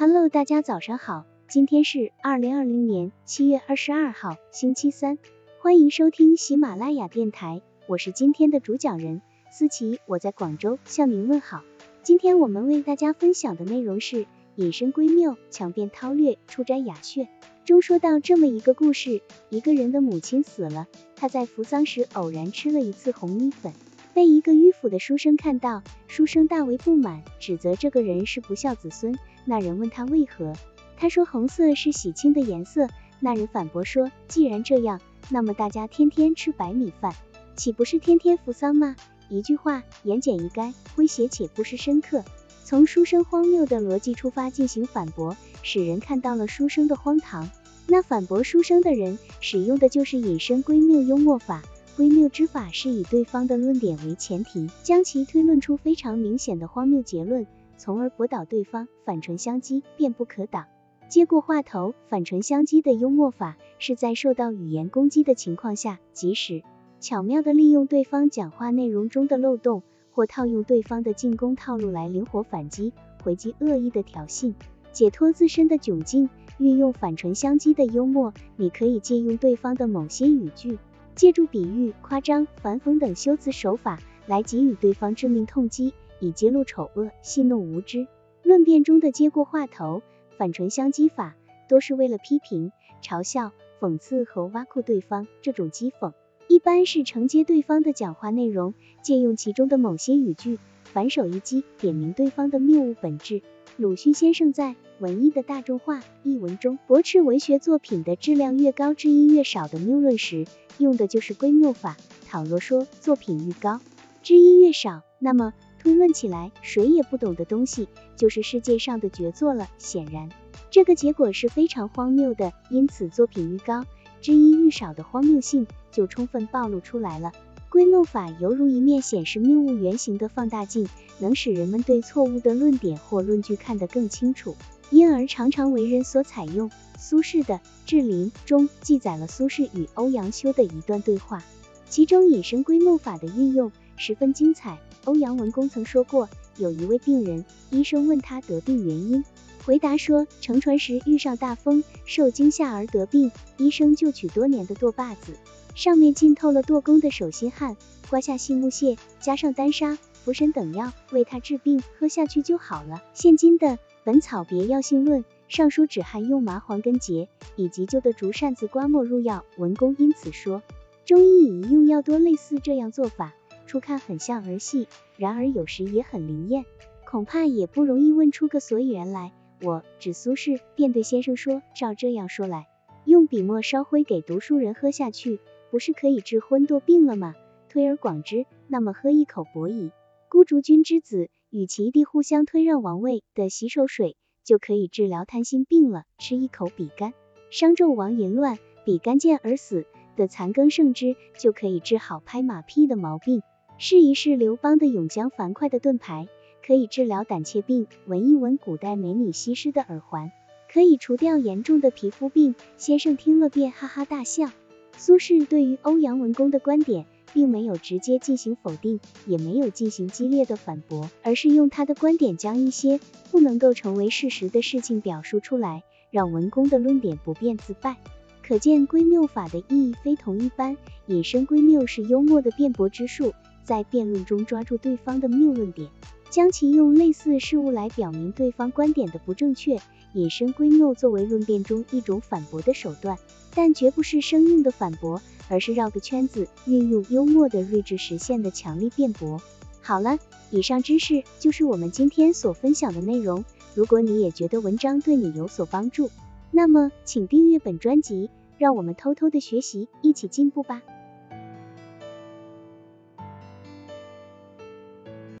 Hello，大家早上好，今天是二零二零年七月二十二号，星期三，欢迎收听喜马拉雅电台，我是今天的主讲人思琪，我在广州向您问好。今天我们为大家分享的内容是隐身闺谬，强辩韬略，出摘雅谑。中说到这么一个故事，一个人的母亲死了，他在扶丧时偶然吃了一次红米粉。被一个迂腐的书生看到，书生大为不满，指责这个人是不孝子孙。那人问他为何，他说红色是喜庆的颜色。那人反驳说，既然这样，那么大家天天吃白米饭，岂不是天天扶丧吗？一句话，言简意赅，诙谐且不失深刻。从书生荒谬的逻辑出发进行反驳，使人看到了书生的荒唐。那反驳书生的人使用的就是引申归谬幽默法。归谬之法是以对方的论点为前提，将其推论出非常明显的荒谬结论，从而驳倒对方，反唇相讥，便不可挡。接过话头，反唇相讥的幽默法，是在受到语言攻击的情况下，及时巧妙地利用对方讲话内容中的漏洞，或套用对方的进攻套路来灵活反击，回击恶意的挑衅，解脱自身的窘境。运用反唇相讥的幽默，你可以借用对方的某些语句。借助比喻、夸张、反讽等修辞手法来给予对方致命痛击，以揭露丑恶、戏弄无知。论辩中的接过话头、反唇相讥法，多是为了批评、嘲笑、讽刺和挖苦对方。这种讥讽一般是承接对方的讲话内容，借用其中的某些语句，反手一击，点明对方的谬误本质。鲁迅先生在《文艺的大众化》一文中驳斥文学作品的质量越高，知音越少的谬论时，用的就是归谬法。倘若说作品愈高，知音越少，那么推论起来，谁也不懂的东西就是世界上的绝作了。显然，这个结果是非常荒谬的。因此，作品愈高，知音愈少的荒谬性就充分暴露出来了。归谬法犹如一面显示谬误原型的放大镜，能使人们对错误的论点或论据看得更清楚，因而常常为人所采用。苏轼的《志林》中记载了苏轼与欧阳修的一段对话，其中引申归谬法的运用十分精彩。欧阳文公曾说过，有一位病人，医生问他得病原因，回答说乘船时遇上大风，受惊吓而得病。医生就取多年的舵把子。上面浸透了剁工的手心汗，刮下细木屑，加上丹砂、茯神等药，为他治病，喝下去就好了。现今的《本草别药性论》上书止汗用麻黄根结，以及旧的竹扇子刮末入药。文公因此说，中医以用药多类似这样做法，初看很像儿戏，然而有时也很灵验，恐怕也不容易问出个所以然来。我指苏轼，便对先生说，照这样说来，用笔墨烧灰给读书人喝下去。不是可以治昏惰病了吗？推而广之，那么喝一口伯夷，孤竹君之子与其弟互相推让王位的洗手水，就可以治疗贪心病了。吃一口比干，商纣王淫乱，比干见而死的残羹剩汁，就可以治好拍马屁的毛病。试一试刘邦的永江樊哙的盾牌，可以治疗胆怯病。闻一闻古代美女西施的耳环，可以除掉严重的皮肤病。先生听了便哈哈大笑。苏轼对于欧阳文公的观点，并没有直接进行否定，也没有进行激烈的反驳，而是用他的观点将一些不能够成为事实的事情表述出来，让文公的论点不变自败。可见归谬法的意义非同一般，引申归谬是幽默的辩驳之术，在辩论中抓住对方的谬论点，将其用类似事物来表明对方观点的不正确。引申归谬作为论辩中一种反驳的手段，但绝不是生硬的反驳，而是绕个圈子，运用幽默的睿智实现的强力辩驳。好了，以上知识就是我们今天所分享的内容。如果你也觉得文章对你有所帮助，那么请订阅本专辑，让我们偷偷的学习，一起进步吧。